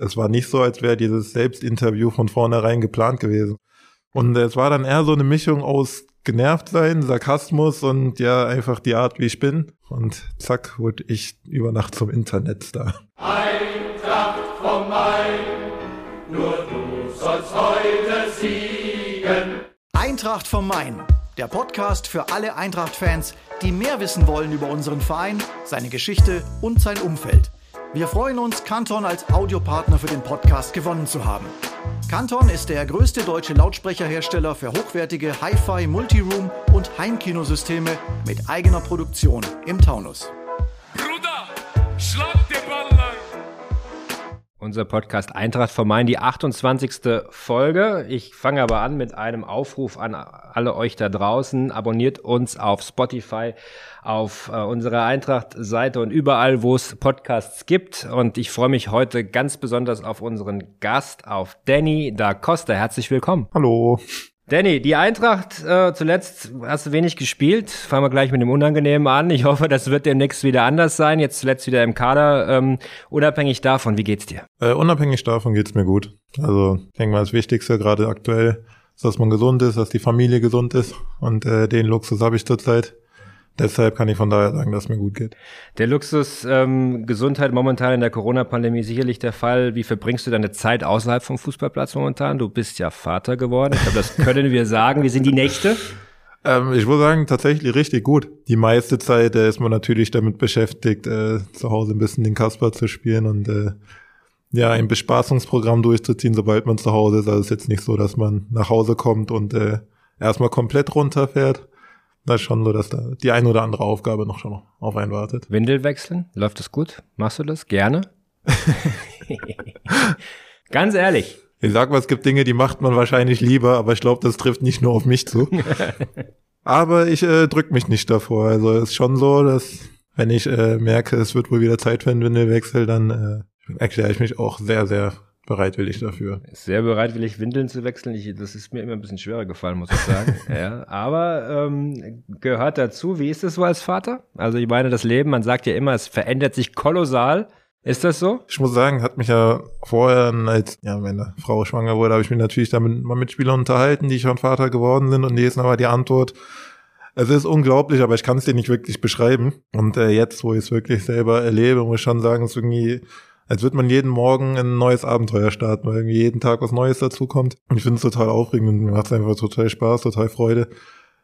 Es war nicht so, als wäre dieses Selbstinterview von vornherein geplant gewesen. Und es war dann eher so eine Mischung aus genervt sein, Sarkasmus und ja, einfach die Art, wie ich bin. Und zack, wurde ich über Nacht zum Internetstar. Eintracht vom Main, nur du sollst heute siegen. Eintracht vom Main, der Podcast für alle Eintracht-Fans, die mehr wissen wollen über unseren Verein, seine Geschichte und sein Umfeld. Wir freuen uns, Canton als Audiopartner für den Podcast gewonnen zu haben. Canton ist der größte deutsche Lautsprecherhersteller für hochwertige Hi-Fi, Multiroom und Heimkinosysteme mit eigener Produktion im Taunus. Bruder, rein. Unser Podcast Eintracht vom Main, die 28. Folge. Ich fange aber an mit einem Aufruf an alle euch da draußen. Abonniert uns auf Spotify, auf äh, unserer Eintracht-Seite und überall, wo es Podcasts gibt. Und ich freue mich heute ganz besonders auf unseren Gast, auf Danny da Costa. Herzlich willkommen. Hallo. Danny, die Eintracht äh, zuletzt hast du wenig gespielt. Fangen wir gleich mit dem Unangenehmen an. Ich hoffe, das wird demnächst wieder anders sein. Jetzt zuletzt wieder im Kader. Ähm, unabhängig davon, wie geht's dir? Äh, unabhängig davon geht's mir gut. Also ich denke mal, das Wichtigste gerade aktuell ist, dass man gesund ist, dass die Familie gesund ist. Und äh, den Luxus habe ich zurzeit. Deshalb kann ich von daher sagen, dass es mir gut geht. Der Luxus ähm, Gesundheit momentan in der Corona-Pandemie sicherlich der Fall. Wie verbringst du deine Zeit außerhalb vom Fußballplatz momentan? Du bist ja Vater geworden. Ich glaube, das können wir sagen. Wie sind die Nächte? Ähm, ich würde sagen, tatsächlich richtig gut. Die meiste Zeit äh, ist man natürlich damit beschäftigt, äh, zu Hause ein bisschen den Kasper zu spielen und äh, ja, ein Bespaßungsprogramm durchzuziehen, sobald man zu Hause ist. Also es ist jetzt nicht so, dass man nach Hause kommt und äh, erstmal komplett runterfährt da ist schon so, dass da die eine oder andere Aufgabe noch schon auf einen wartet. Windel wechseln? Läuft das gut? Machst du das? Gerne? Ganz ehrlich. Ich sag mal, es gibt Dinge, die macht man wahrscheinlich lieber, aber ich glaube, das trifft nicht nur auf mich zu. aber ich äh, drück mich nicht davor. Also es ist schon so, dass wenn ich äh, merke, es wird wohl wieder Zeit für einen Windelwechsel, dann äh, erkläre ich mich auch sehr, sehr bereitwillig dafür. Sehr bereitwillig, Windeln zu wechseln. Ich, das ist mir immer ein bisschen schwerer gefallen, muss ich sagen. ja, aber ähm, gehört dazu. Wie ist es so als Vater? Also ich meine, das Leben, man sagt ja immer, es verändert sich kolossal. Ist das so? Ich muss sagen, hat mich ja vorher, als ja, meine Frau schwanger wurde, habe ich mich natürlich damit mal mit Spielern unterhalten, die schon Vater geworden sind. Und die ist aber die Antwort, es ist unglaublich, aber ich kann es dir nicht wirklich beschreiben. Und äh, jetzt, wo ich es wirklich selber erlebe, muss ich schon sagen, es ist irgendwie als würde man jeden Morgen ein neues Abenteuer starten, weil irgendwie jeden Tag was Neues dazukommt. Und ich finde es total aufregend und mir macht es einfach total Spaß, total Freude.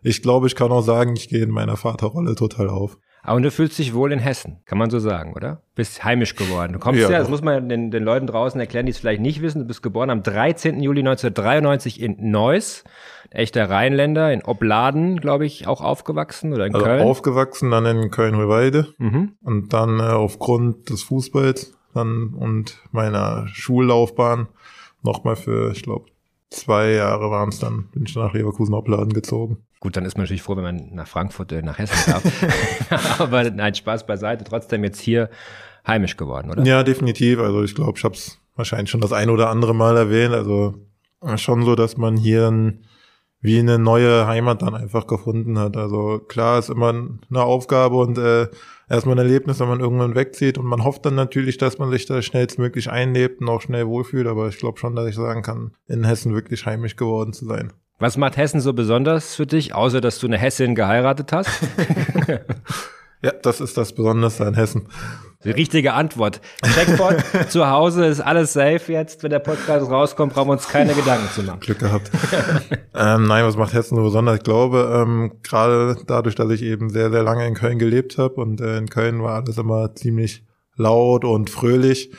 Ich glaube, ich kann auch sagen, ich gehe in meiner Vaterrolle total auf. Aber du fühlst dich wohl in Hessen, kann man so sagen, oder? Bist heimisch geworden. Du kommst ja, ja das muss man den, den Leuten draußen erklären, die es vielleicht nicht wissen. Du bist geboren am 13. Juli 1993 in Neuss, echter Rheinländer, in Obladen, glaube ich, auch aufgewachsen oder in also Köln. Aufgewachsen dann in Köln-Hohlweide mhm. und dann äh, aufgrund des Fußballs dann und meiner Schullaufbahn nochmal für, ich glaube, zwei Jahre waren es dann, bin ich nach Leverkusen Opladen gezogen. Gut, dann ist man natürlich froh, wenn man nach Frankfurt, äh, nach Hessen darf. Aber nein, Spaß beiseite, trotzdem jetzt hier heimisch geworden, oder? Ja, definitiv. Also ich glaube, ich habe es wahrscheinlich schon das ein oder andere Mal erwähnt. Also schon so, dass man hier ein, wie eine neue Heimat dann einfach gefunden hat. Also klar ist immer eine Aufgabe und äh, erstmal ein Erlebnis, wenn man irgendwann wegzieht und man hofft dann natürlich, dass man sich da schnellstmöglich einlebt und auch schnell wohlfühlt, aber ich glaube schon, dass ich sagen kann, in Hessen wirklich heimisch geworden zu sein. Was macht Hessen so besonders für dich, außer dass du eine Hessin geheiratet hast? Ja, das ist das Besondere an Hessen. Die richtige Antwort. Checkpoint zu Hause ist alles safe jetzt. Wenn der Podcast rauskommt, brauchen wir uns keine Gedanken zu machen. Glück gehabt. ähm, nein, was macht Hessen so besonders? Ich glaube, ähm, gerade dadurch, dass ich eben sehr, sehr lange in Köln gelebt habe und äh, in Köln war alles immer ziemlich laut und fröhlich.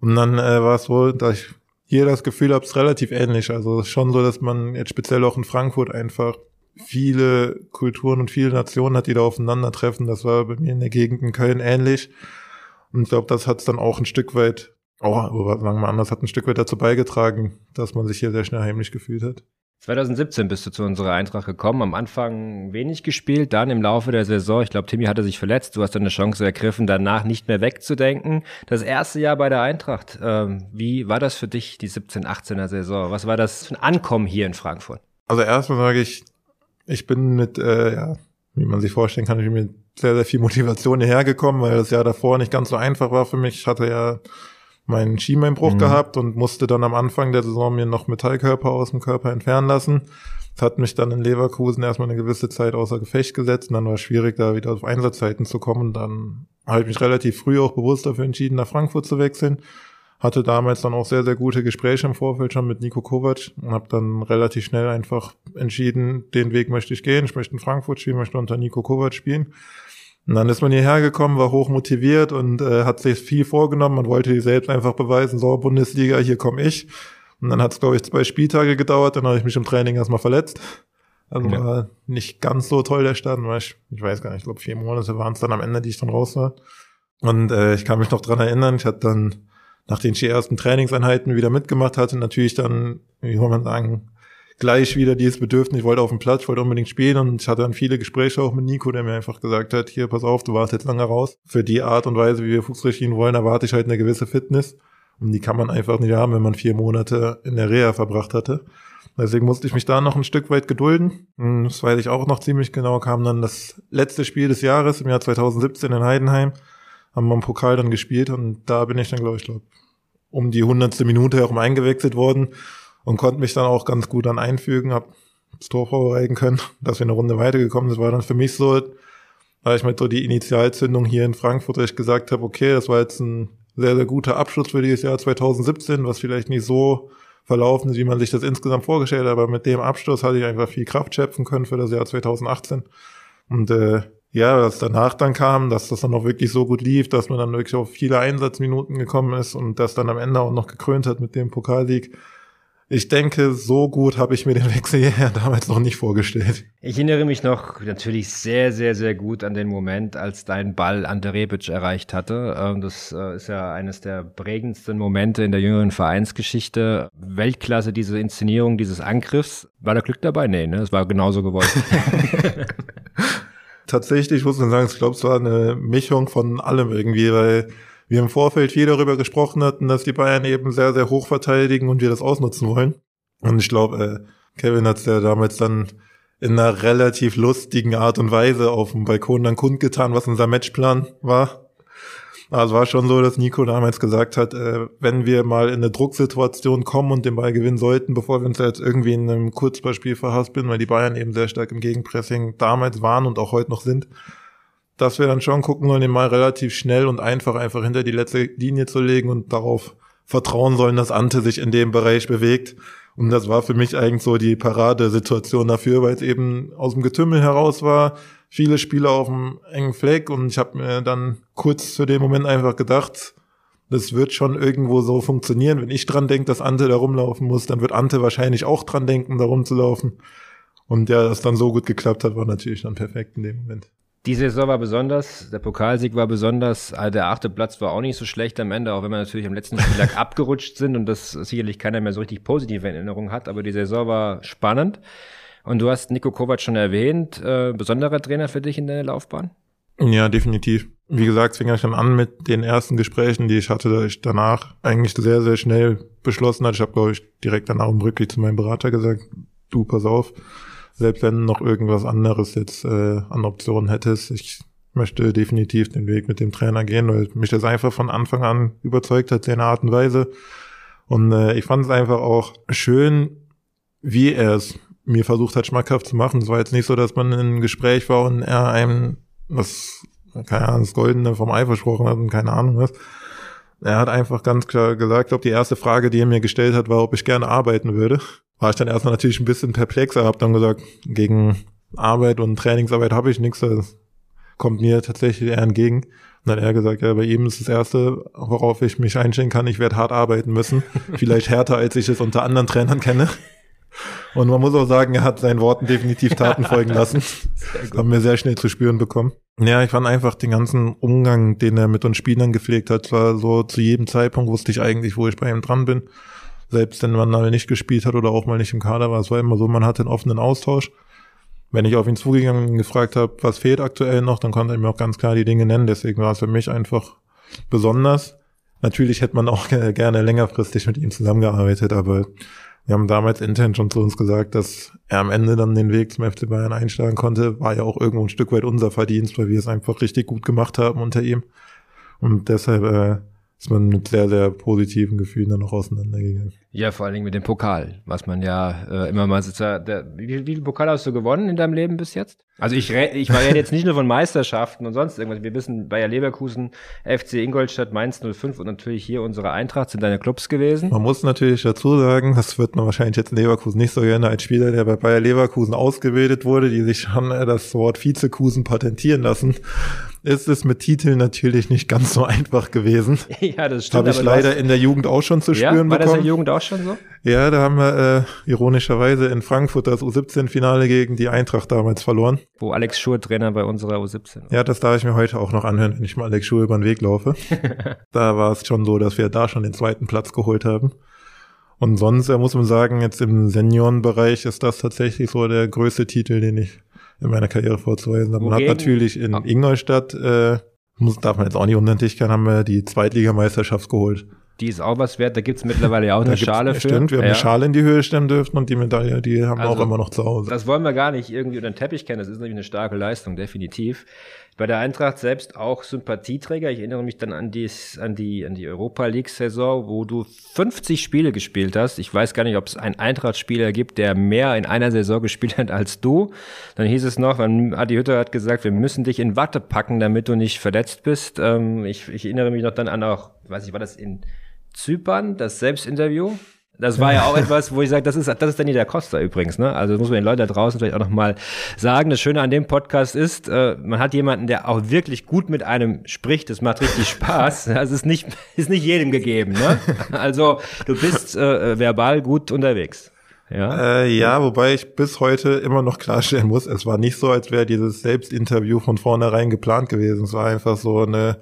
Und dann äh, war es so, dass ich hier das Gefühl habe, es ist relativ ähnlich. Also schon so, dass man jetzt speziell auch in Frankfurt einfach viele Kulturen und viele Nationen hat, die da aufeinandertreffen. Das war bei mir in der Gegend in Köln ähnlich. Und ich glaube, das hat es dann auch ein Stück weit, auch, oder sagen wir anders, hat ein Stück weit dazu beigetragen, dass man sich hier sehr schnell heimlich gefühlt hat. 2017 bist du zu unserer Eintracht gekommen, am Anfang wenig gespielt, dann im Laufe der Saison, ich glaube, Timmy hatte sich verletzt, du hast dann eine Chance ergriffen, danach nicht mehr wegzudenken. Das erste Jahr bei der Eintracht, ähm, wie war das für dich, die 17, 18er Saison? Was war das für ein Ankommen hier in Frankfurt? Also erstmal sage ich, ich bin mit, äh, ja, wie man sich vorstellen kann, ich bin mit sehr, sehr viel Motivation hierher gekommen, weil das Jahr davor nicht ganz so einfach war für mich. Ich hatte ja meinen Schienbeinbruch mhm. gehabt und musste dann am Anfang der Saison mir noch Metallkörper aus dem Körper entfernen lassen. Das hat mich dann in Leverkusen erstmal eine gewisse Zeit außer Gefecht gesetzt und dann war es schwierig, da wieder auf Einsatzzeiten zu kommen. Dann habe ich mich relativ früh auch bewusst dafür entschieden, nach Frankfurt zu wechseln. Hatte damals dann auch sehr, sehr gute Gespräche im Vorfeld schon mit Nico Kovac und habe dann relativ schnell einfach entschieden, den Weg möchte ich gehen. Ich möchte in Frankfurt spielen, möchte unter Nico Kovac spielen. Und dann ist man hierher gekommen, war hoch motiviert und äh, hat sich viel vorgenommen. Man wollte sich selbst einfach beweisen, so Bundesliga, hier komme ich. Und dann hat es, glaube ich, zwei Spieltage gedauert, dann habe ich mich im Training erstmal verletzt. Also ja. war nicht ganz so toll der Start, weil ich, ich weiß gar nicht, ich glaube vier Monate waren es dann am Ende, die ich dann raus war. Und äh, ich kann mich noch dran erinnern, ich hatte dann nach den ersten Trainingseinheiten wieder mitgemacht, hatte natürlich dann, wie soll man sagen, gleich wieder dieses Bedürfnis, ich wollte auf dem Platz, ich wollte unbedingt spielen und ich hatte dann viele Gespräche auch mit Nico, der mir einfach gesagt hat, hier, pass auf, du warst jetzt lange raus. Für die Art und Weise, wie wir spielen wollen, erwarte ich halt eine gewisse Fitness. Und die kann man einfach nicht haben, wenn man vier Monate in der Reha verbracht hatte. Deswegen musste ich mich da noch ein Stück weit gedulden. Das weiß ich auch noch ziemlich genau, kam dann das letzte Spiel des Jahres im Jahr 2017 in Heidenheim. Haben wir im Pokal dann gespielt und da bin ich dann, glaube ich, glaub, um die hundertste Minute herum eingewechselt worden und konnte mich dann auch ganz gut dann einfügen, habe das Tor vorbereiten können, dass wir eine Runde weitergekommen sind. War dann für mich so, da ich mit so die Initialzündung hier in Frankfurt, ich gesagt habe, okay, das war jetzt ein sehr, sehr guter Abschluss für dieses Jahr 2017, was vielleicht nicht so verlaufen ist, wie man sich das insgesamt vorgestellt hat, aber mit dem Abschluss hatte ich einfach viel Kraft schöpfen können für das Jahr 2018. Und äh, ja, was danach dann kam, dass das dann auch wirklich so gut lief, dass man dann wirklich auf viele Einsatzminuten gekommen ist und das dann am Ende auch noch gekrönt hat mit dem Pokalsieg ich denke, so gut habe ich mir den Wechsel hierher damals noch nicht vorgestellt. Ich erinnere mich noch natürlich sehr, sehr, sehr gut an den Moment, als dein Ball Ante Rebic erreicht hatte. Ähm, das äh, ist ja eines der prägendsten Momente in der jüngeren Vereinsgeschichte. Weltklasse, diese Inszenierung dieses Angriffs. War da Glück dabei? Nee, ne? Es war genauso gewollt. Tatsächlich muss man sagen, ich glaube, es war eine Mischung von allem irgendwie, weil wir im Vorfeld viel darüber gesprochen hatten, dass die Bayern eben sehr, sehr hoch verteidigen und wir das ausnutzen wollen. Und ich glaube, äh, Kevin hat es ja damals dann in einer relativ lustigen Art und Weise auf dem Balkon dann kundgetan, was unser Matchplan war. Also war schon so, dass Nico damals gesagt hat, äh, wenn wir mal in eine Drucksituation kommen und den Ball gewinnen sollten, bevor wir uns jetzt irgendwie in einem Kurzballspiel verhaspeln, weil die Bayern eben sehr stark im Gegenpressing damals waren und auch heute noch sind, dass wir dann schon gucken sollen, den mal relativ schnell und einfach einfach hinter die letzte Linie zu legen und darauf vertrauen sollen, dass Ante sich in dem Bereich bewegt. Und das war für mich eigentlich so die Paradesituation dafür, weil es eben aus dem Getümmel heraus war, viele Spieler auf dem engen Fleck und ich habe mir dann kurz zu dem Moment einfach gedacht, das wird schon irgendwo so funktionieren. Wenn ich dran denke, dass Ante da rumlaufen muss, dann wird Ante wahrscheinlich auch dran denken, da rumzulaufen. Und ja, das dann so gut geklappt hat, war natürlich dann perfekt in dem Moment. Die Saison war besonders, der Pokalsieg war besonders, äh, der achte Platz war auch nicht so schlecht am Ende, auch wenn wir natürlich am letzten Spieltag abgerutscht sind und das sicherlich keiner mehr so richtig positive Erinnerungen hat, aber die Saison war spannend. Und du hast Nico Kovac schon erwähnt, äh, besonderer Trainer für dich in deiner Laufbahn? Ja, definitiv. Wie gesagt, fing ich dann an mit den ersten Gesprächen, die ich hatte, da ich danach eigentlich sehr, sehr schnell beschlossen hatte. Ich habe, glaube ich, direkt danach umrücklich zu meinem Berater gesagt, du, pass auf, selbst wenn noch irgendwas anderes jetzt äh, an Optionen hättest, ich möchte definitiv den Weg mit dem Trainer gehen, weil mich das einfach von Anfang an überzeugt hat, seine Art und Weise. Und äh, ich fand es einfach auch schön, wie er es mir versucht hat, schmackhaft zu machen. Es war jetzt nicht so, dass man in einem Gespräch war und er einem das, keine Ahnung, das Goldene vom Ei versprochen hat und keine Ahnung was. Er hat einfach ganz klar gesagt, ob die erste Frage, die er mir gestellt hat, war, ob ich gerne arbeiten würde war ich dann erstmal natürlich ein bisschen perplexer, habe dann gesagt, gegen Arbeit und Trainingsarbeit habe ich nichts, das kommt mir tatsächlich eher entgegen. Und dann hat er gesagt, ja, bei ihm ist das Erste, worauf ich mich einstellen kann, ich werde hart arbeiten müssen. Vielleicht härter, als ich es unter anderen Trainern kenne. Und man muss auch sagen, er hat seinen Worten definitiv Taten folgen lassen. Das haben wir sehr schnell zu spüren bekommen. Ja, ich fand einfach den ganzen Umgang, den er mit uns Spielern gepflegt hat, war so zu jedem Zeitpunkt wusste ich eigentlich, wo ich bei ihm dran bin selbst wenn man mal nicht gespielt hat oder auch mal nicht im Kader war. Es war immer so, man hatte einen offenen Austausch. Wenn ich auf ihn zugegangen und gefragt habe, was fehlt aktuell noch, dann konnte er mir auch ganz klar die Dinge nennen. Deswegen war es für mich einfach besonders. Natürlich hätte man auch gerne längerfristig mit ihm zusammengearbeitet, aber wir haben damals intern schon zu uns gesagt, dass er am Ende dann den Weg zum FC Bayern einschlagen konnte. War ja auch irgendwo ein Stück weit unser Verdienst, weil wir es einfach richtig gut gemacht haben unter ihm. Und deshalb äh, ist man mit sehr, sehr positiven Gefühlen dann noch auseinandergegangen. Ja, vor allen Dingen mit dem Pokal, was man ja äh, immer mal sitzt. Der, wie, wie viel Pokal hast du gewonnen in deinem Leben bis jetzt? Also ich, ich war ja jetzt nicht nur von Meisterschaften und sonst irgendwas. Wir wissen, Bayer Leverkusen, FC Ingolstadt, Mainz 05 und natürlich hier unsere Eintracht sind deine Clubs gewesen. Man muss natürlich dazu sagen, das wird man wahrscheinlich jetzt in Leverkusen nicht so gerne als Spieler, der bei Bayer Leverkusen ausgebildet wurde, die sich schon das Wort Vizekusen patentieren lassen, ist es mit Titeln natürlich nicht ganz so einfach gewesen. ja, das stimmt. Habe ich leider hast- in der Jugend auch schon zu ja, spüren war das in bekommen. der Jugend auch schon so? Ja, da haben wir äh, ironischerweise in Frankfurt das U17-Finale gegen die Eintracht damals verloren. Wo Alex Schur Trainer bei unserer U17 war. Ja, das darf ich mir heute auch noch anhören, wenn ich mal Alex Schuhe über den Weg laufe. da war es schon so, dass wir da schon den zweiten Platz geholt haben. Und sonst muss man sagen, jetzt im Seniorenbereich ist das tatsächlich so der größte Titel, den ich in meiner Karriere vorzuweisen. Man hat Wogegen- natürlich in Ah. Ingolstadt, äh, muss, darf man jetzt auch nicht unter den Tisch kehren, haben wir die Zweitligameisterschaft geholt. Die ist auch was wert. Da gibt's mittlerweile ja auch eine Schale für. Stimmt, wir haben ja. eine Schale in die Höhe stemmen dürfen und die Medaille, die haben wir Also, auch immer noch zu Hause. Das wollen wir gar nicht irgendwie unter den Teppich kennen. Das ist natürlich eine starke Leistung, definitiv. Bei der Eintracht selbst auch Sympathieträger. Ich erinnere mich dann an die, an die, an die Europa League Saison, wo du 50 Spiele gespielt hast. Ich weiß gar nicht, ob es einen Eintracht-Spieler gibt, der mehr in einer Saison gespielt hat als du. Dann hieß es noch, Adi Hütter hat gesagt, wir müssen dich in Watte packen, damit du nicht verletzt bist. Ähm, ich, ich erinnere mich noch dann an auch, weiß ich, war das in Zypern, das Selbstinterview? Das war ja auch etwas, wo ich sage, das ist, das ist Danny da Costa übrigens, ne? Also das muss man den Leuten da draußen vielleicht auch nochmal sagen. Das Schöne an dem Podcast ist, äh, man hat jemanden, der auch wirklich gut mit einem spricht. Das macht richtig Spaß. Das ist nicht, ist nicht jedem gegeben, ne? Also du bist äh, verbal gut unterwegs. Ja. Äh, ja, wobei ich bis heute immer noch klarstellen muss, es war nicht so, als wäre dieses Selbstinterview von vornherein geplant gewesen. Es war einfach so eine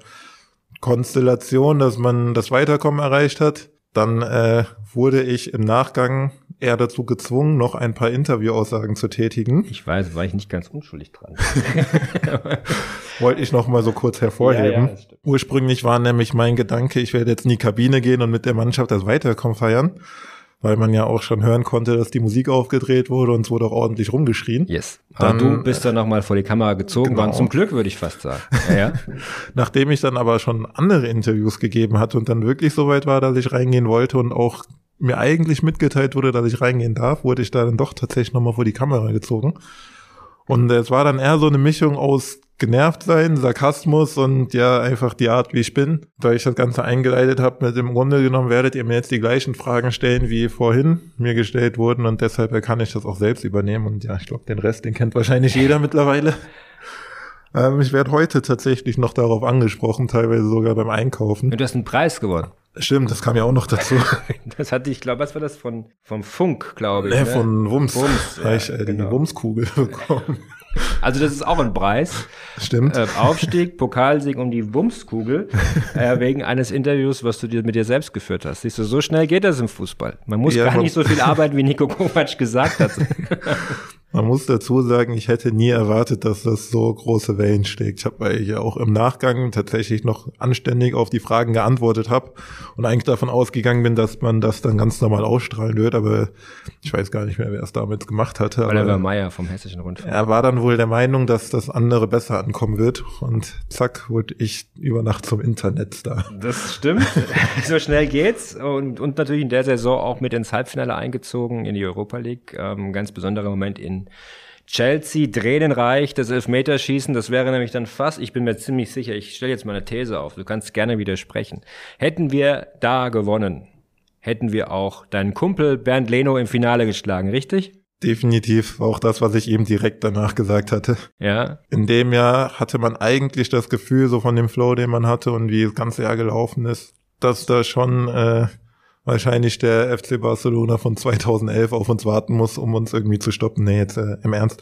Konstellation, dass man das Weiterkommen erreicht hat. Dann äh, wurde ich im Nachgang eher dazu gezwungen, noch ein paar Interviewaussagen zu tätigen. Ich weiß, war ich nicht ganz unschuldig dran. Wollte ich noch mal so kurz hervorheben. Ja, ja. Ursprünglich war nämlich mein Gedanke, ich werde jetzt in die Kabine gehen und mit der Mannschaft das Weiterkommen feiern, weil man ja auch schon hören konnte, dass die Musik aufgedreht wurde und es wurde auch ordentlich rumgeschrien. Yes. Dann, du bist dann nochmal vor die Kamera gezogen genau. worden. Zum Glück, würde ich fast sagen. Ja, ja. Nachdem ich dann aber schon andere Interviews gegeben hatte und dann wirklich so weit war, dass ich reingehen wollte und auch mir eigentlich mitgeteilt wurde, dass ich reingehen darf, wurde ich da dann doch tatsächlich nochmal vor die Kamera gezogen. Und es war dann eher so eine Mischung aus genervt sein, Sarkasmus und ja, einfach die Art, wie ich bin. Da ich das Ganze eingeleitet habe, mit im Grunde genommen werdet ihr mir jetzt die gleichen Fragen stellen, wie vorhin mir gestellt wurden und deshalb kann ich das auch selbst übernehmen. Und ja, ich glaube, den Rest, den kennt wahrscheinlich jeder mittlerweile. Ähm, ich werde heute tatsächlich noch darauf angesprochen, teilweise sogar beim Einkaufen. Und du hast einen Preis gewonnen. Stimmt, das kam ja auch noch dazu. Das hatte ich, glaube, was war das von vom Funk, glaube ich. Äh, ne? von Wums. Wums, ja, ich äh, die genau. Wumskugel bekommen. Also das ist auch ein Preis. Stimmt. Äh, Aufstieg, Pokalsieg um die Wumskugel äh, wegen eines Interviews, was du dir mit dir selbst geführt hast. Siehst du, so schnell geht das im Fußball. Man muss Ja, gar nicht so viel arbeiten, wie Nico Kovac gesagt hat. Man muss dazu sagen, ich hätte nie erwartet, dass das so große Wellen schlägt. Ich habe weil ich ja auch im Nachgang tatsächlich noch anständig auf die Fragen geantwortet habe und eigentlich davon ausgegangen bin, dass man das dann ganz normal ausstrahlen wird, aber ich weiß gar nicht mehr, wer es damals gemacht hatte. Oliver Meyer vom Hessischen Rundfunk. er war dann wohl der Meinung, dass das andere besser ankommen wird und zack, wurde ich über Nacht zum Internetstar. Das stimmt. so schnell geht's. Und, und natürlich in der Saison auch mit ins Halbfinale eingezogen in die Europa League. Ähm, ganz besonderer Moment in Chelsea, Tränenreich, das Elfmeterschießen, das wäre nämlich dann fast, ich bin mir ziemlich sicher, ich stelle jetzt mal eine These auf, du kannst gerne widersprechen. Hätten wir da gewonnen, hätten wir auch deinen Kumpel Bernd Leno im Finale geschlagen, richtig? Definitiv auch das, was ich eben direkt danach gesagt hatte. Ja. In dem Jahr hatte man eigentlich das Gefühl, so von dem Flow, den man hatte und wie das ganze Jahr gelaufen ist, dass da schon äh, wahrscheinlich der FC Barcelona von 2011 auf uns warten muss, um uns irgendwie zu stoppen. Nee, jetzt äh, im Ernst.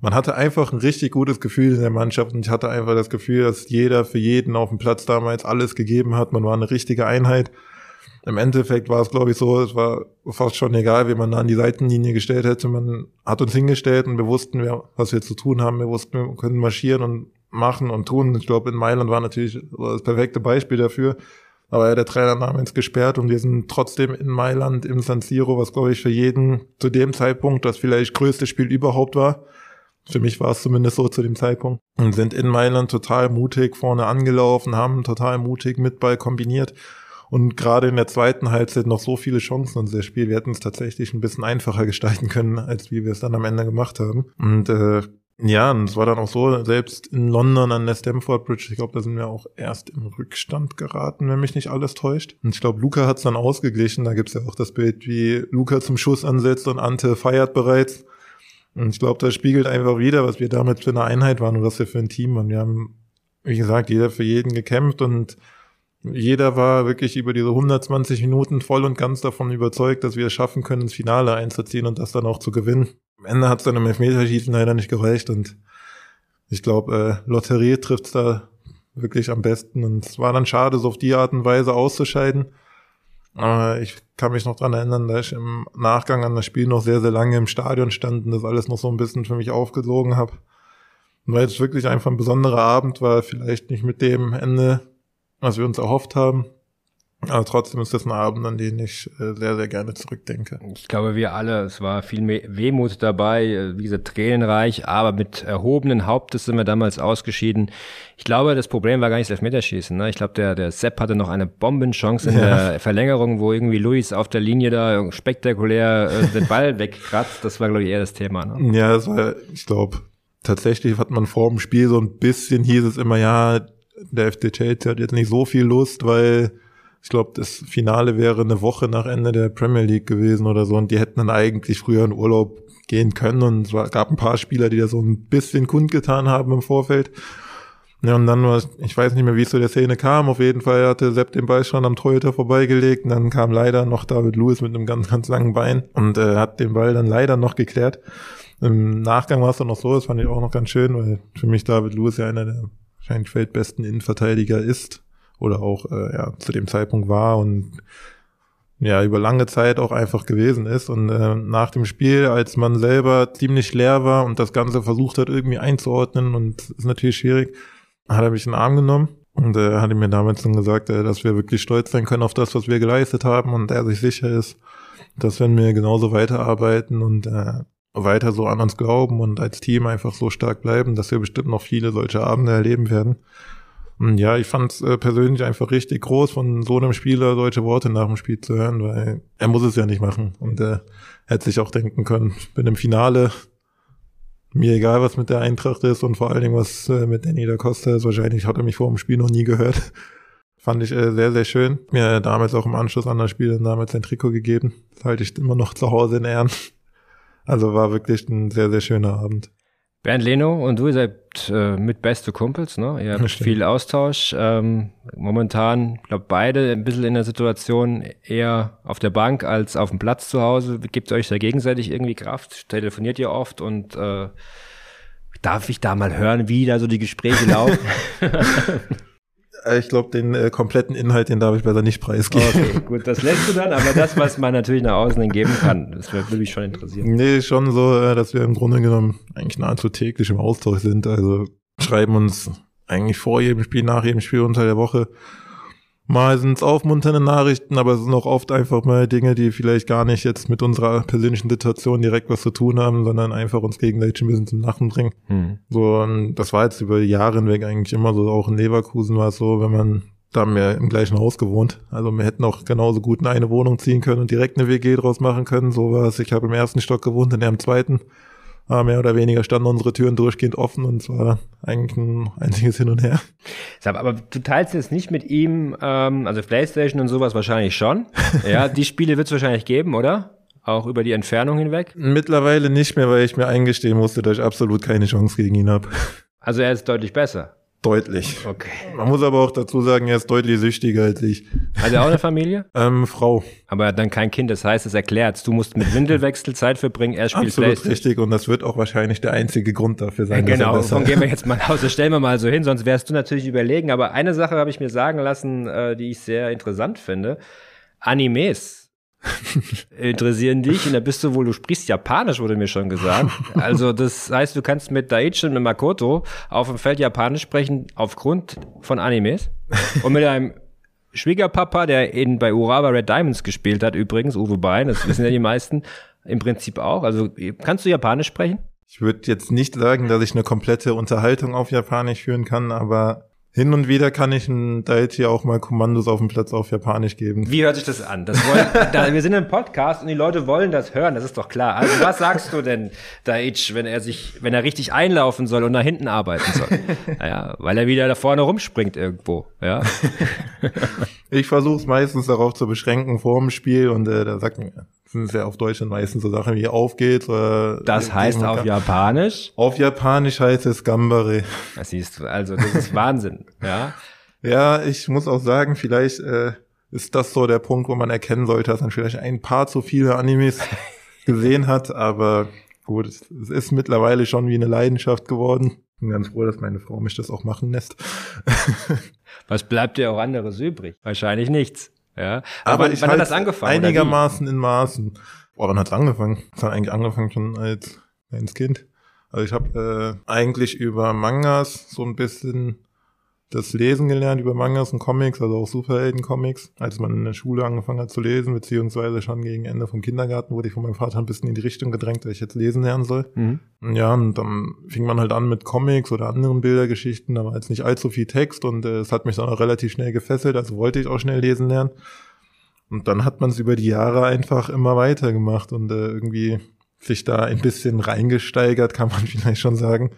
Man hatte einfach ein richtig gutes Gefühl in der Mannschaft und ich hatte einfach das Gefühl, dass jeder für jeden auf dem Platz damals alles gegeben hat. Man war eine richtige Einheit. Im Endeffekt war es, glaube ich, so, es war fast schon egal, wie man da an die Seitenlinie gestellt hätte. Man hat uns hingestellt und wir wussten, was wir zu tun haben. Wir wussten, wir können marschieren und machen und tun. Ich glaube, in Mailand war natürlich das perfekte Beispiel dafür. Aber ja, der Trainer nahm uns gesperrt und wir sind trotzdem in Mailand im San Siro, was glaube ich für jeden zu dem Zeitpunkt das vielleicht größte Spiel überhaupt war. Für mich war es zumindest so zu dem Zeitpunkt. Und sind in Mailand total mutig vorne angelaufen, haben total mutig mit Ball kombiniert. Und gerade in der zweiten Halbzeit noch so viele Chancen in das Spiel. Wir hätten es tatsächlich ein bisschen einfacher gestalten können, als wie wir es dann am Ende gemacht haben. Und äh, ja, und es war dann auch so, selbst in London an der Stamford Bridge, ich glaube, da sind wir auch erst im Rückstand geraten, wenn mich nicht alles täuscht. Und ich glaube, Luca hat es dann ausgeglichen. Da gibt's ja auch das Bild, wie Luca zum Schuss ansetzt und Ante feiert bereits. Und ich glaube, das spiegelt einfach wieder, was wir damit für eine Einheit waren und was wir für ein Team waren. Wir haben, wie gesagt, jeder für jeden gekämpft und jeder war wirklich über diese 120 Minuten voll und ganz davon überzeugt, dass wir es schaffen können, ins Finale einzuziehen und das dann auch zu gewinnen. Am Ende hat es dann im Elfmeterschießen leider nicht gereicht und ich glaube, äh, Lotterie trifft's da wirklich am besten und es war dann schade, so auf die Art und Weise auszuscheiden. Aber ich kann mich noch dran erinnern, dass ich im Nachgang an das Spiel noch sehr, sehr lange im Stadion stand und das alles noch so ein bisschen für mich aufgesogen habe. Weil es wirklich einfach ein besonderer Abend war, vielleicht nicht mit dem Ende, was wir uns erhofft haben. Aber trotzdem ist das ein Abend, an den ich äh, sehr, sehr gerne zurückdenke. Ich glaube, wir alle, es war viel Wehmut dabei, äh, wie gesagt, tränenreich, aber mit erhobenen Hauptes sind wir damals ausgeschieden. Ich glaube, das Problem war gar nicht das Elfmeterschießen. Ne? Ich glaube, der, der Sepp hatte noch eine Bombenchance in ja. der Verlängerung, wo irgendwie Luis auf der Linie da spektakulär äh, den Ball wegkratzt. Das war, glaube ich, eher das Thema. Ne? Ja, das war, ich glaube, tatsächlich hat man vor dem Spiel so ein bisschen, hieß es immer, ja, der FC Chelsea hat jetzt nicht so viel Lust, weil ich glaube, das Finale wäre eine Woche nach Ende der Premier League gewesen oder so und die hätten dann eigentlich früher in Urlaub gehen können und es gab ein paar Spieler, die da so ein bisschen kundgetan haben im Vorfeld. Ja, und dann war, ich weiß nicht mehr, wie es zu der Szene kam. Auf jeden Fall hatte Sepp den Ball schon am Torhüter vorbeigelegt. Und dann kam leider noch David Lewis mit einem ganz, ganz langen Bein und äh, hat den Ball dann leider noch geklärt. Im Nachgang war es dann noch so, das fand ich auch noch ganz schön, weil für mich David Lewis ja einer der wahrscheinlich weltbesten Innenverteidiger ist oder auch äh, ja, zu dem Zeitpunkt war und ja, über lange Zeit auch einfach gewesen ist. Und äh, nach dem Spiel, als man selber ziemlich leer war und das Ganze versucht hat, irgendwie einzuordnen, und ist natürlich schwierig, hat er mich in den Arm genommen und äh, hat mir damals dann gesagt, äh, dass wir wirklich stolz sein können auf das, was wir geleistet haben und er sich sicher ist, dass wenn wir genauso weiterarbeiten und äh, weiter so an uns glauben und als Team einfach so stark bleiben, dass wir bestimmt noch viele solche Abende erleben werden. Und ja, ich fand es äh, persönlich einfach richtig groß, von so einem Spieler solche Worte nach dem Spiel zu hören, weil er muss es ja nicht machen. Und er hätte sich auch denken können, ich bin im Finale, mir egal, was mit der Eintracht ist und vor allen Dingen, was äh, mit Danny da Costa ist. Wahrscheinlich hat er mich vor dem Spiel noch nie gehört. Fand ich äh, sehr, sehr schön. Mir damals auch im Anschluss an das Spiel damals ein Trikot gegeben. Das halte ich immer noch zu Hause in Ehren. Also war wirklich ein sehr, sehr schöner Abend. Bernd Leno und du seid äh, mit beste Kumpels, ne? Ihr habt viel Austausch. Ähm, momentan, glaube beide ein bisschen in der Situation eher auf der Bank als auf dem Platz zu Hause. Gibt euch da gegenseitig irgendwie Kraft? Telefoniert ihr oft und äh, darf ich da mal hören, wie da so die Gespräche laufen? Äh, ich glaube, den äh, kompletten Inhalt, den darf ich besser nicht preisgeben. Okay, gut, das lässt du dann, aber das, was man natürlich nach außen hin geben kann, das würde mich schon interessieren. Nee, schon so, äh, dass wir im Grunde genommen eigentlich nahezu täglich im Austausch sind. Also schreiben uns eigentlich vor jedem Spiel, nach jedem Spiel unter der Woche Mal sind es aufmunternde Nachrichten, aber es sind auch oft einfach mal Dinge, die vielleicht gar nicht jetzt mit unserer persönlichen Situation direkt was zu tun haben, sondern einfach uns gegenseitig ein bisschen zum Lachen bringen. Hm. So, und das war jetzt über Jahre hinweg eigentlich immer so, auch in Leverkusen war es so, wenn man da haben wir im gleichen Haus gewohnt. Also wir hätten auch genauso gut in eine Wohnung ziehen können und direkt eine WG draus machen können. So war es. Ich habe im ersten Stock gewohnt, in der im zweiten mehr oder weniger standen unsere Türen durchgehend offen und es war eigentlich ein einziges Hin und Her. Aber du teilst jetzt nicht mit ihm, ähm, also Playstation und sowas wahrscheinlich schon. Ja, die Spiele wird es wahrscheinlich geben, oder? Auch über die Entfernung hinweg? Mittlerweile nicht mehr, weil ich mir eingestehen musste, dass ich absolut keine Chance gegen ihn habe. Also er ist deutlich besser. Deutlich. Okay. Man muss aber auch dazu sagen, er ist deutlich süchtiger als ich. Hat er auch eine Familie? ähm, Frau. Aber er hat dann kein Kind, das heißt, es erklärt, du musst mit Windelwechsel Zeit verbringen, er spielt Absolut richtig und das wird auch wahrscheinlich der einzige Grund dafür sein. Ja, genau, davon gehen wir jetzt mal aus, das stellen wir mal so hin, sonst wärst du natürlich überlegen. Aber eine Sache habe ich mir sagen lassen, äh, die ich sehr interessant finde. Animes interessieren dich und da bist du wohl, du sprichst Japanisch, wurde mir schon gesagt. Also das heißt, du kannst mit Daichi und mit Makoto auf dem Feld Japanisch sprechen aufgrund von Animes und mit einem Schwiegerpapa, der in, bei Urawa Red Diamonds gespielt hat, übrigens, Uwe Bein, das wissen ja die meisten, im Prinzip auch. Also kannst du Japanisch sprechen? Ich würde jetzt nicht sagen, dass ich eine komplette Unterhaltung auf Japanisch führen kann, aber hin und wieder kann ich ein Daichi auch mal Kommandos auf dem Platz auf Japanisch geben. Wie hört sich das an? Das wollen, da, wir sind im Podcast und die Leute wollen das hören, das ist doch klar. Also was sagst du denn, Daichi, wenn er sich, wenn er richtig einlaufen soll und nach hinten arbeiten soll? Naja, weil er wieder da vorne rumspringt irgendwo, ja. Ich versuche es meistens darauf zu beschränken vor dem Spiel und äh, da sagt mir, sind es ja auf Deutsch meistens so Sachen wie auf geht's oder Das heißt auf Japanisch? Auf Japanisch heißt es Gambare. Das siehst du, also das ist Wahnsinn, ja. Ja, ich muss auch sagen, vielleicht äh, ist das so der Punkt, wo man erkennen sollte, dass man vielleicht ein paar zu viele Animes gesehen hat, aber gut, es es ist mittlerweile schon wie eine Leidenschaft geworden. Bin ganz froh, dass meine Frau mich das auch machen lässt. Was bleibt dir auch anderes übrig? Wahrscheinlich nichts, ja. Aber wann, ich wann hat halt das angefangen? Einigermaßen in Maßen. Boah, wann hat's angefangen? Es hat eigentlich angefangen schon als kleines Kind. Also ich habe äh, eigentlich über Mangas so ein bisschen das Lesen gelernt, über Mangas und Comics, also auch Superhelden-Comics, als man in der Schule angefangen hat zu lesen, beziehungsweise schon gegen Ende vom Kindergarten wurde ich von meinem Vater ein bisschen in die Richtung gedrängt, dass ich jetzt lesen lernen soll. Mhm. Ja, und dann fing man halt an mit Comics oder anderen Bildergeschichten, da war jetzt nicht allzu viel Text und äh, es hat mich dann auch relativ schnell gefesselt, also wollte ich auch schnell lesen lernen. Und dann hat man es über die Jahre einfach immer weiter gemacht und äh, irgendwie sich da ein bisschen reingesteigert, kann man vielleicht schon sagen.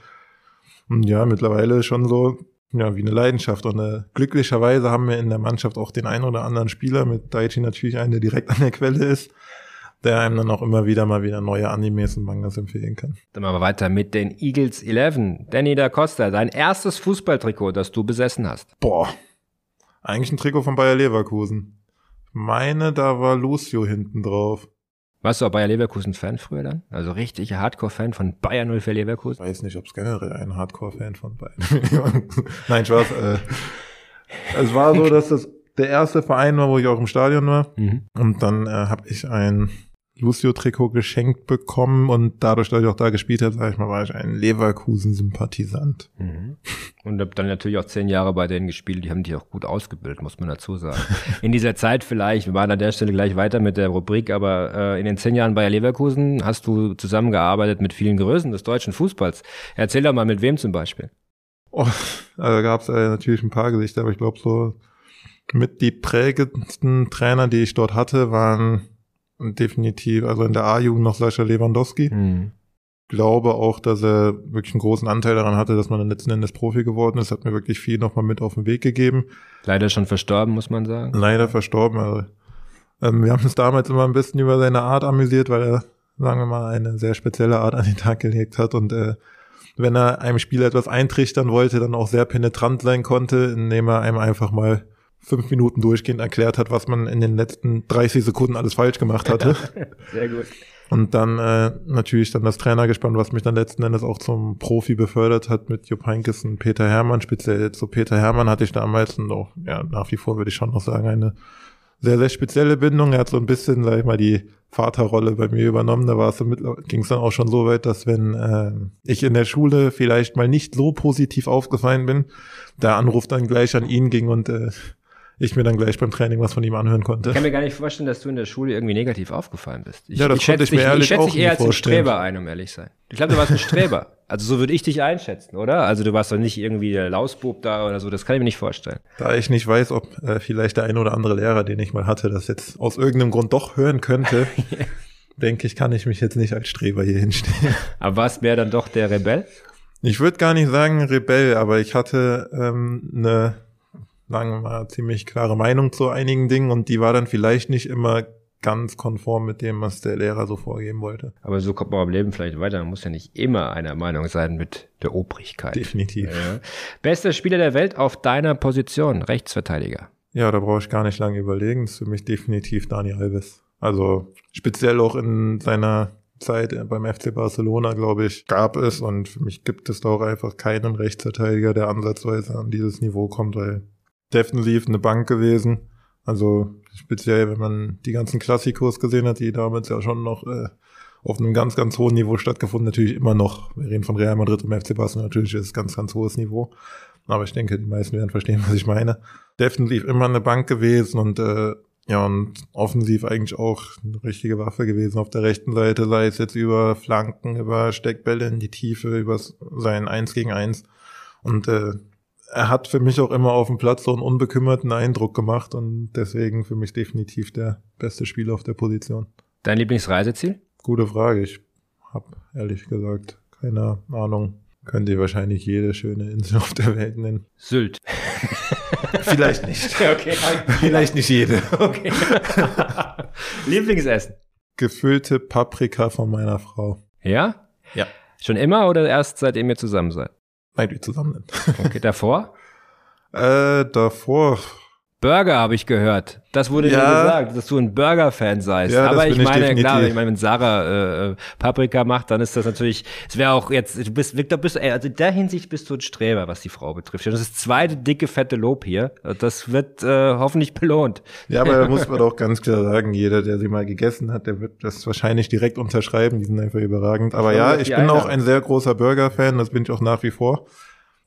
Und ja, mittlerweile schon so, ja, wie eine Leidenschaft. Und äh, glücklicherweise haben wir in der Mannschaft auch den einen oder anderen Spieler, mit Daichi natürlich einen, der direkt an der Quelle ist, der einem dann auch immer wieder mal wieder neue Animes und Mangas empfehlen kann. Dann machen wir weiter mit den Eagles 11. Danny da Costa, dein erstes Fußballtrikot, das du besessen hast. Boah, eigentlich ein Trikot von Bayer Leverkusen. Meine, da war Lucio hinten drauf. Warst du auch Bayer Leverkusen-Fan früher dann? Also richtiger Hardcore-Fan von Bayer 04 Leverkusen? weiß nicht, ob es generell ein Hardcore-Fan von beiden. Nein, Spaß. Äh, es war so, dass das der erste Verein war, wo ich auch im Stadion war. Mhm. Und dann äh, habe ich ein Lucio-Trikot geschenkt bekommen und dadurch, dass ich auch da gespielt habe, sag ich mal, war ich ein Leverkusen-Sympathisant. Mhm. Und hab dann natürlich auch zehn Jahre bei denen gespielt. Die haben dich auch gut ausgebildet, muss man dazu sagen. In dieser Zeit vielleicht, wir waren an der Stelle gleich weiter mit der Rubrik, aber äh, in den zehn Jahren bei Leverkusen hast du zusammengearbeitet mit vielen Größen des deutschen Fußballs. Erzähl doch mal, mit wem zum Beispiel? Oh, also gab es äh, natürlich ein paar Gesichter, aber ich glaube so mit die prägendsten Trainer, die ich dort hatte, waren definitiv, also in der A-Jugend noch Sascha Lewandowski. Mhm. glaube auch, dass er wirklich einen großen Anteil daran hatte, dass man dann letzten Endes Profi geworden ist. Hat mir wirklich viel nochmal mit auf den Weg gegeben. Leider schon verstorben, muss man sagen. Leider verstorben. Also, ähm, wir haben uns damals immer ein bisschen über seine Art amüsiert, weil er, sagen wir mal, eine sehr spezielle Art an den Tag gelegt hat und äh, wenn er einem Spieler etwas eintrichtern wollte, dann auch sehr penetrant sein konnte, indem er einem einfach mal fünf Minuten durchgehend erklärt hat, was man in den letzten 30 Sekunden alles falsch gemacht hatte. Sehr gut. Und dann äh, natürlich dann das Trainergespann, was mich dann letzten Endes auch zum Profi befördert hat mit Jupp Heynckes und Peter Hermann. Speziell zu Peter Hermann hatte ich damals und auch ja, nach wie vor würde ich schon noch sagen, eine sehr, sehr spezielle Bindung. Er hat so ein bisschen, sag ich mal, die Vaterrolle bei mir übernommen. Da war es so ging es dann auch schon so weit, dass wenn äh, ich in der Schule vielleicht mal nicht so positiv aufgefallen bin, der Anruf dann gleich an ihn ging und äh, ich mir dann gleich beim Training was von ihm anhören konnte. Ich kann mir gar nicht vorstellen, dass du in der Schule irgendwie negativ aufgefallen bist. Ich, Ja, das ich konnte schätze ich mir dich, ehrlich ich schätze auch dich eher als ein vorstellen. Streber ein, um ehrlich zu sein. Ich glaube, du warst ein Streber. Also so würde ich dich einschätzen, oder? Also du warst doch nicht irgendwie der Lausbub da oder so. Das kann ich mir nicht vorstellen. Da ich nicht weiß, ob äh, vielleicht der ein oder andere Lehrer, den ich mal hatte, das jetzt aus irgendeinem Grund doch hören könnte, denke ich, kann ich mich jetzt nicht als Streber hier hinstellen. Aber warst mehr dann doch der Rebell? Ich würde gar nicht sagen Rebell, aber ich hatte ähm, eine, sagen wir mal, ziemlich klare Meinung zu einigen Dingen und die war dann vielleicht nicht immer ganz konform mit dem, was der Lehrer so vorgeben wollte. Aber so kommt man im Leben vielleicht weiter. Man muss ja nicht immer einer Meinung sein mit der Obrigkeit. Definitiv. Ja. Bester Spieler der Welt auf deiner Position, Rechtsverteidiger. Ja, da brauche ich gar nicht lange überlegen. Das ist für mich definitiv Dani Alves. Also speziell auch in seiner Zeit beim FC Barcelona, glaube ich, gab es und für mich gibt es da auch einfach keinen Rechtsverteidiger, der ansatzweise an dieses Niveau kommt, weil defensiv eine Bank gewesen. Also speziell, wenn man die ganzen Klassikos gesehen hat, die damals ja schon noch äh, auf einem ganz, ganz hohen Niveau stattgefunden, natürlich immer noch. Wir reden von Real Madrid und FC Barcelona, natürlich ist es ganz, ganz hohes Niveau. Aber ich denke, die meisten werden verstehen, was ich meine. Definitiv immer eine Bank gewesen und äh, Ja, und offensiv eigentlich auch eine richtige Waffe gewesen auf der rechten Seite, sei es jetzt über Flanken, über Steckbälle in die Tiefe, über sein Eins gegen Eins. Und äh, er hat für mich auch immer auf dem Platz so einen unbekümmerten Eindruck gemacht und deswegen für mich definitiv der beste Spieler auf der Position. Dein Lieblingsreiseziel? Gute Frage. Ich habe ehrlich gesagt keine Ahnung. Könnt ihr wahrscheinlich jede schöne Insel auf der Welt nennen. Sylt. Vielleicht nicht. okay. Vielleicht nicht jede. okay. Lieblingsessen? Gefüllte Paprika von meiner Frau. Ja? Ja. Schon immer oder erst seitdem ihr zusammen seid? Nein, wir zusammen. Okay, davor? äh, davor. Burger habe ich gehört. Das wurde Ja. mir gesagt, dass du ein Burger-Fan seist. Ja, Aber ich ich meine, klar, definitiv. ich meine, wenn Sarah äh, Paprika macht, dann ist das natürlich, es wäre auch jetzt, du bist, Victor, bist, ey, also in der Hinsicht bist du ein Streber, was die Frau betrifft. Und das ist das zweite dicke, fette Lob hier. Das wird äh, hoffentlich belohnt. Ja, aber da muss man doch ganz klar sagen, jeder, der sie mal gegessen hat, der wird das wahrscheinlich direkt unterschreiben. Die sind einfach überragend. Aber ja, ich bin auch Einladung. ein sehr großer Burger-Fan. Das bin ich auch nach wie vor.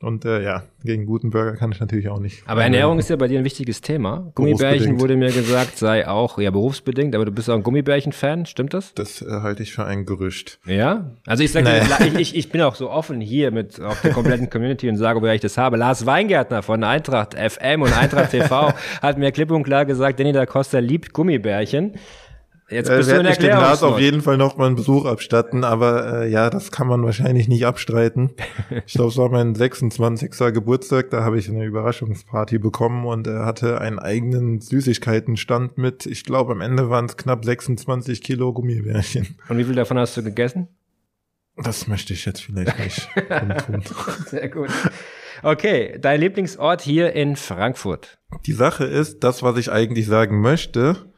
Und äh, ja, gegen guten Burger kann ich natürlich auch nicht. Aber Ernährung ist ja bei dir ein wichtiges Thema. Gummibärchen wurde mir gesagt, sei auch, ja, berufsbedingt, aber du bist auch ein Gummibärchen-Fan, stimmt das? Das äh, halte ich für ein Gerücht. Ja, also ich sage, Nee. ich, ich, ich bin auch so offen hier mit auf der kompletten Community und sage, woher ich das habe. Lars Weingärtner von Eintracht FM und Eintracht TV hat mir klipp und klar gesagt, Danny da Costa liebt Gummibärchen. Jetzt Äh, bist du in dem Lars auf jeden Fall noch mal einen Besuch abstatten, aber äh, ja, das kann man wahrscheinlich nicht abstreiten. Ich glaube, es war mein 26. Geburtstag, da habe ich eine Überraschungsparty bekommen und er hatte einen eigenen Süßigkeitenstand mit, ich glaube, am Ende waren es knapp 26 Kilo Gummibärchen. Und wie viel davon hast du gegessen? Das möchte ich jetzt vielleicht nicht. Sehr gut. Okay, dein Lieblingsort hier in Frankfurt. Die Sache ist, das, was ich eigentlich sagen möchte,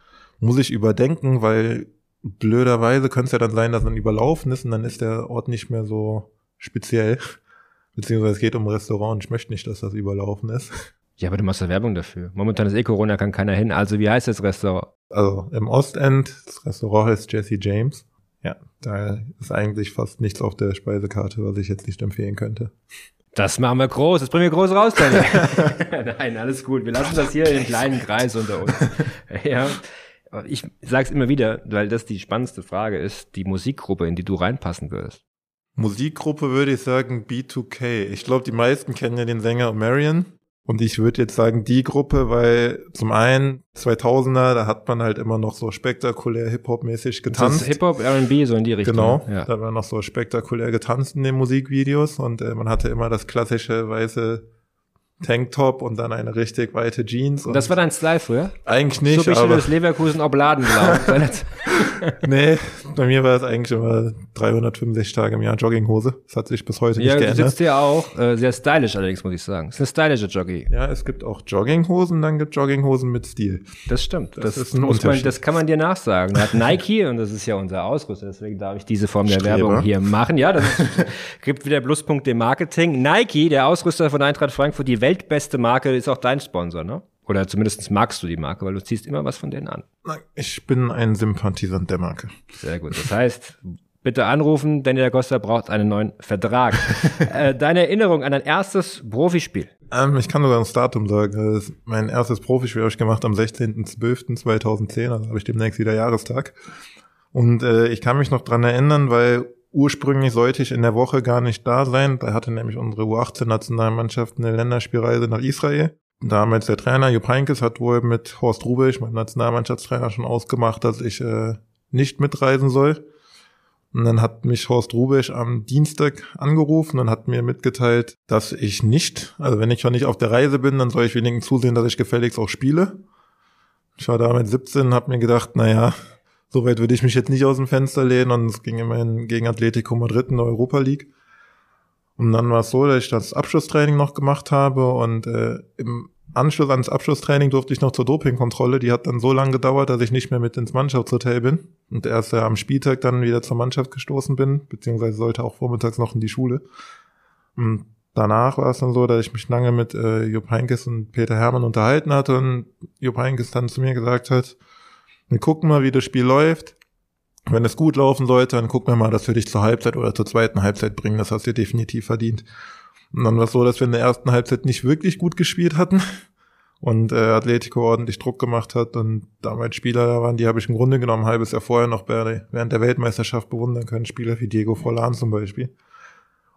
muss ich überdenken, weil blöderweise könnte es ja dann sein, dass man überlaufen ist und dann ist der Ort nicht mehr so speziell. Beziehungsweise es geht um ein Restaurant und ich möchte nicht, dass das überlaufen ist. Ja, aber du machst ja Werbung dafür. Momentan ist eh Corona, kann keiner hin. Also wie heißt das Restaurant? Also im Ostend, das Restaurant heißt Jesse James. Ja, da ist eigentlich fast nichts auf der Speisekarte, was ich jetzt nicht empfehlen könnte. Das machen wir groß. Das bringen wir groß raus, Danny. Nein, alles gut. Wir lassen das hier im kleinen Kreis unter uns. Ja. Ich sag's immer wieder, weil das die spannendste Frage ist, die Musikgruppe, in die du reinpassen würdest. Musikgruppe würde ich sagen B2K. Ich glaube, die meisten kennen ja den Sänger Marion. Und ich würde jetzt sagen die Gruppe, weil zum einen 2000er, da hat man halt immer noch so spektakulär Hip-Hop-mäßig Das getanzt. ist Hip-Hop, R&B, so in die Richtung. Genau, Ja. da hat man noch so spektakulär getanzt in den Musikvideos und äh, man hatte immer das klassische weiße Tanktop und dann eine richtig weite Jeans. Und Das war dein Style früher? eigentlich so nicht, bist du aber das Leverkusen Obladenblau. nee, bei mir war es eigentlich immer 365 Tage im Jahr Jogginghose. Das hat sich bis heute ja, nicht du geändert. sitzt hier auch. Äh, sehr stylisch allerdings, muss ich sagen. Ist eine stylische Jockey. Ja, es gibt auch Jogginghosen, dann gibt Jogginghosen mit Stil. Das stimmt. Das, ist ein muss man, Unterschied. das kann man dir nachsagen. Da hat Nike, und das ist ja unser Ausrüster, deswegen darf ich diese Form der Streber. Werbung hier machen. Ja, das ist, gibt wieder Pluspunkte im Marketing. Nike, der Ausrüster von Eintracht Frankfurt, die weltbeste Marke, ist auch dein Sponsor, ne? Oder zumindest magst du die Marke, weil du ziehst immer was von denen an. Ich bin ein Sympathisant der Marke. Sehr gut. Das heißt, bitte anrufen, Daniel Costa braucht einen neuen Vertrag. äh, deine Erinnerung an dein erstes Profispiel. Ähm, ich kann sogar das Datum sagen. Das ist mein erstes Profispiel habe ich gemacht am 16.12.2010, also habe ich demnächst wieder Jahrestag. Und äh, ich kann mich noch dran erinnern, weil ursprünglich sollte ich in der Woche gar nicht da sein. Da hatte nämlich unsere U18-Nationalmannschaft eine Länderspielreise nach Israel. Damals der Trainer Jupp Heynckes hat wohl mit Horst Rubisch, meinem Nationalmannschaftstrainer, schon ausgemacht, dass ich äh, nicht mitreisen soll. Und dann hat mich Horst Rubisch am Dienstag angerufen und hat mir mitgeteilt, dass ich nicht, also wenn ich schon nicht auf der Reise bin, dann soll ich wenigstens zusehen, dass ich gefälligst auch spiele. Ich war damals 17 und habe mir gedacht, naja, so weit würde ich mich jetzt nicht aus dem Fenster lehnen und es ging immerhin gegen Atletico Madrid in der Europa League. Und dann war es so, dass ich das Abschlusstraining noch gemacht habe und äh, im Anschluss ans Abschlusstraining durfte ich noch zur Dopingkontrolle. Die hat dann so lange gedauert, dass ich nicht mehr mit ins Mannschaftshotel bin und erst äh, am Spieltag dann wieder zur Mannschaft gestoßen bin, beziehungsweise sollte auch vormittags noch in die Schule. Und danach war es dann so, dass ich mich lange mit äh, Jupp Heynckes und Peter Hermann unterhalten hatte und Jupp Heynckes dann zu mir gesagt hat, wir gucken mal, wie das Spiel läuft. Wenn es gut laufen sollte, dann gucken wir mal, dass wir dich zur Halbzeit oder zur zweiten Halbzeit bringen. Das hast du definitiv verdient. Und dann war es so, dass wir in der ersten Halbzeit nicht wirklich gut gespielt hatten. und äh, Atletico ordentlich Druck gemacht hat und damals Spieler da waren, die habe ich im Grunde genommen ein halbes Jahr vorher noch bei, während der Weltmeisterschaft bewundern können, Spieler wie Diego Forlan zum Beispiel.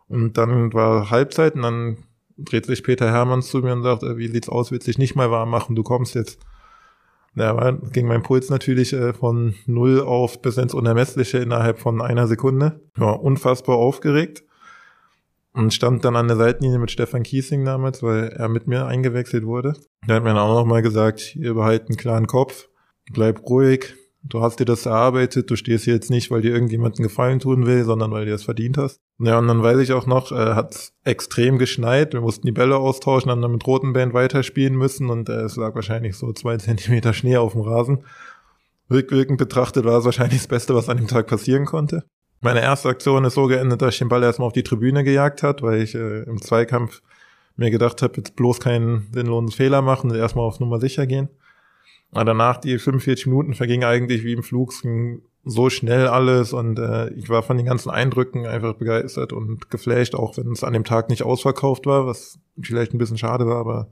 Und dann war Halbzeit und dann dreht sich Peter Hermanns zu mir und sagt, äh, wie sieht's aus, willst dich nicht mal warm machen, du kommst jetzt. Ja, ging mein Puls natürlich äh, von null auf bis ins Unermessliche innerhalb von einer Sekunde. War unfassbar aufgeregt und stand dann an der Seitenlinie mit Stefan Kiesing damals, weil er mit mir eingewechselt wurde. Der hat mir dann auch nochmal gesagt, ihr behaltet einen klaren Kopf, bleib ruhig, du hast dir das erarbeitet, du stehst hier jetzt nicht, weil dir irgendjemanden Gefallen tun will, sondern weil du es verdient hast. Ja, und dann weiß ich auch noch, äh, hat extrem geschneit, wir mussten die Bälle austauschen, haben dann mit roten Band weiterspielen müssen und äh, es lag wahrscheinlich so zwei Zentimeter Schnee auf dem Rasen. Rückwirkend betrachtet war es wahrscheinlich das Beste, was an dem Tag passieren konnte. Meine erste Aktion ist so geendet, dass ich den Ball erstmal auf die Tribüne gejagt hat, weil ich äh, im Zweikampf mir gedacht habe, jetzt bloß keinen sinnlosen Fehler machen und erstmal auf Nummer sicher gehen. Aber danach, die 45 Minuten vergingen eigentlich wie im Flug, so schnell alles und äh, ich war von den ganzen Eindrücken einfach begeistert und geflasht, auch wenn es an dem Tag nicht ausverkauft war, was vielleicht ein bisschen schade war, aber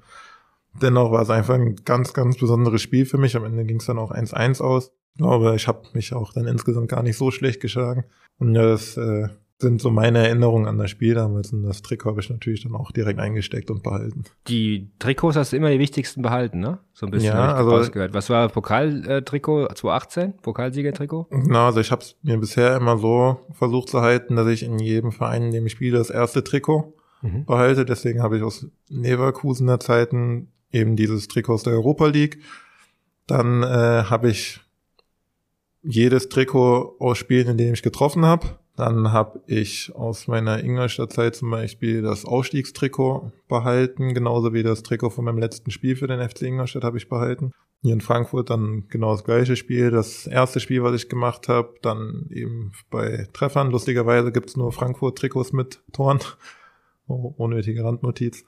dennoch war es einfach ein ganz, ganz besonderes Spiel für mich. Am Ende ging es dann auch 1-1 aus. Glaube, ich habe mich auch dann insgesamt gar nicht so schlecht geschlagen. Und das äh, sind so meine Erinnerungen an das Spiel damals und das Trikot habe ich natürlich dann auch direkt eingesteckt und behalten. Die Trikots hast du immer die wichtigsten behalten, ne? So ein bisschen ja, ich also, rausgehört. Was war Pokaltrikot 2018? Pokalsiegertrikot? Genau, also ich habe es mir bisher immer so versucht zu halten, dass ich in jedem Verein, in dem ich spiele, das erste Trikot mhm. behalte. Deswegen habe ich aus Leverkusener Zeiten eben dieses Trikot aus der Europa League. Dann äh, habe ich jedes Trikot aus Spielen, in denen ich getroffen habe. Dann habe ich aus meiner Ingolstadt-Zeit zum Beispiel das Ausstiegstrikot behalten, genauso wie das Trikot von meinem letzten Spiel für den FC Ingolstadt habe ich behalten. Hier in Frankfurt dann genau das gleiche Spiel. Das erste Spiel, was ich gemacht habe, dann eben bei Treffern. Lustigerweise gibt's nur Frankfurt-Trikots mit Toren. Oh, unnötige Randnotiz.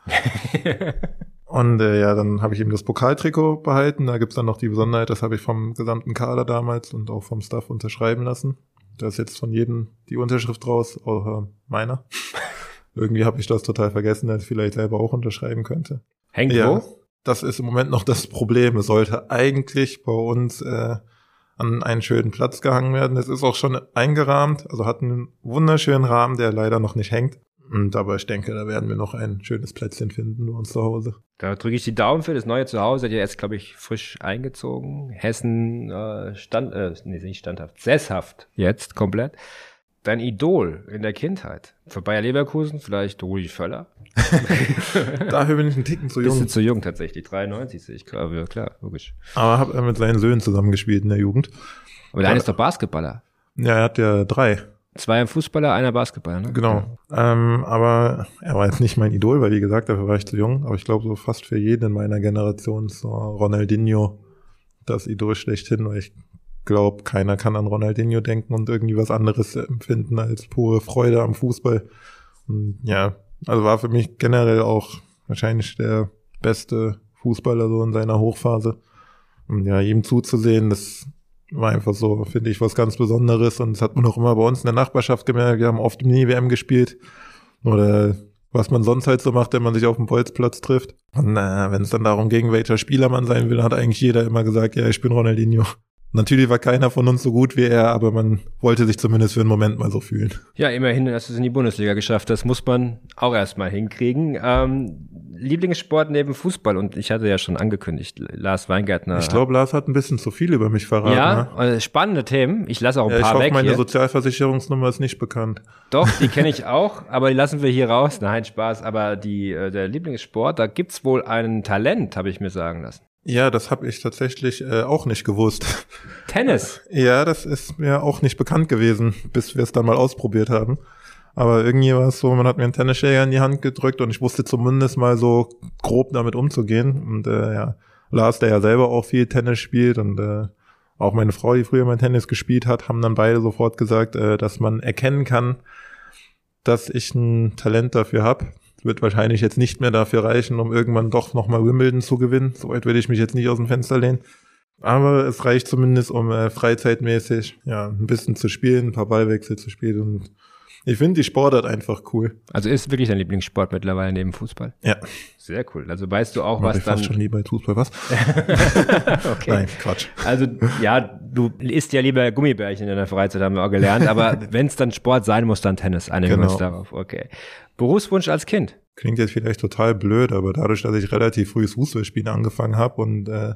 Und äh, ja, dann habe ich eben das Pokaltrikot behalten. Da gibt's dann noch die Besonderheit, das habe ich vom gesamten Kader damals und auch vom Staff unterschreiben lassen. Da ist jetzt von jedem die Unterschrift raus, außer meiner. Irgendwie habe ich das total vergessen, dass ich vielleicht selber auch unterschreiben könnte. Hängt ja, wo? Das ist im Moment noch das Problem. Es sollte eigentlich bei uns äh, an einen schönen Platz gehangen werden. Es ist auch schon eingerahmt, also hat einen wunderschönen Rahmen, der leider noch nicht hängt. Und aber ich denke, da werden wir noch ein schönes Plätzchen finden bei uns zu Hause. Da drücke ich die Daumen für das neue Zuhause. Seid ihr jetzt, glaube ich, frisch eingezogen. Hessen äh, stand, äh, nee, nicht standhaft, sesshaft jetzt komplett. Dein Idol in der Kindheit. Für Bayer Leverkusen vielleicht Rudi Völler. Dafür bin ich ein Ticken zu jung. Bisschen zu jung tatsächlich. 93 sehe ich klar, klar, logisch. Aber habe er mit seinen Söhnen zusammengespielt in der Jugend. Aber der eine ist doch Basketballer. Ja, er hat ja drei. Zwei Fußballer, einer Basketballer, ne? Genau. Ähm, aber er war jetzt nicht mein Idol, weil wie gesagt, dafür war ich zu jung. Aber ich glaube, so fast für jeden in meiner Generation ist so Ronaldinho das Idol schlechthin, weil ich glaube, keiner kann an Ronaldinho denken und irgendwie was anderes empfinden als pure Freude am Fußball. Und ja, also war für mich generell auch wahrscheinlich der beste Fußballer so in seiner Hochphase. Und ja, ihm zuzusehen, das war einfach so, finde ich, was ganz Besonderes. Und das hat man auch immer bei uns in der Nachbarschaft gemerkt. Wir haben oft im Mini-WM gespielt. Oder was man sonst halt so macht, wenn man sich auf dem Bolzplatz trifft. Und äh, wenn es dann darum ging, welcher Spieler man sein will, hat eigentlich jeder immer gesagt, ja, ich bin Ronaldinho. Natürlich war keiner von uns so gut wie er, aber man wollte sich zumindest für einen Moment mal so fühlen. Ja, immerhin hast du es in die Bundesliga geschafft. Das muss man auch erstmal hinkriegen. Ähm, Lieblingssport neben Fußball und ich hatte ja schon angekündigt, Lars Weingärtner. Ich glaube, Lars hat ein bisschen zu viel über mich verraten. Ja, ne? spannende Themen. Ich lasse auch ein ja, paar ich hoffe, weg meine hier. Sozialversicherungsnummer ist nicht bekannt. Doch, die kenne ich auch, aber die lassen wir hier raus. Nein, Spaß. Aber die, äh, der Lieblingssport, da gibt's wohl ein Talent, habe ich mir sagen lassen. Ja, das habe ich tatsächlich äh, auch nicht gewusst. Tennis. Ja, das ist mir auch nicht bekannt gewesen, bis wir es dann mal ausprobiert haben. Aber irgendwie war es so, man hat mir einen Tennisschläger in die Hand gedrückt und ich wusste zumindest mal so grob damit umzugehen. Und äh, ja, Lars, der ja selber auch viel Tennis spielt und äh, auch meine Frau, die früher mal Tennis gespielt hat, haben dann beide sofort gesagt, äh, dass man erkennen kann, dass ich ein Talent dafür habe wird wahrscheinlich jetzt nicht mehr dafür reichen, um irgendwann doch nochmal Wimbledon zu gewinnen. Soweit würde ich mich jetzt nicht aus dem Fenster lehnen. Aber es reicht zumindest, um äh, freizeitmäßig ja ein bisschen zu spielen, ein paar Ballwechsel zu spielen und Ich finde die Sportart einfach cool. Also ist wirklich dein Lieblingssport mittlerweile neben Fußball? Ja. Sehr cool. Also weißt du auch, was ich dann. fast schon lieber als Fußball, was? okay. Nein, Quatsch. Also ja, du isst ja lieber Gummibärchen in deiner Freizeit, haben wir auch gelernt. Aber wenn es dann Sport sein muss, dann Tennis. Einigen wir uns Genau. darauf. Okay. Berufswunsch als Kind? Klingt jetzt vielleicht total blöd, aber dadurch, dass ich relativ früh Fußballspielen angefangen habe und äh,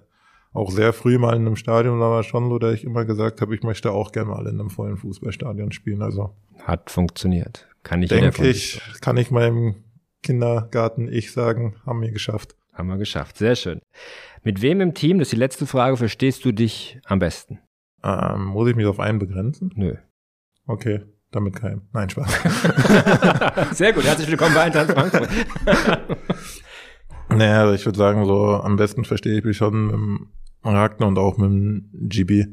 auch sehr früh mal in einem Stadion war, schon so, dass ich immer gesagt habe, ich möchte auch gerne mal in einem vollen Fußballstadion spielen. Also Hat funktioniert. Kann jeder denke ich, kann ich meinem Kindergarten ich sagen, haben wir geschafft. Haben wir geschafft. Sehr schön. Mit wem im Team, das ist die letzte Frage, verstehst du dich am besten? Ähm, muss ich mich auf einen begrenzen? Nö. Okay, damit keinem. Nein, Spaß. Sehr gut. Herzlich willkommen bei Eintracht Frankfurt. naja, also ich würde sagen, so am besten verstehe ich mich schon mit Ragnar und auch mit dem GB.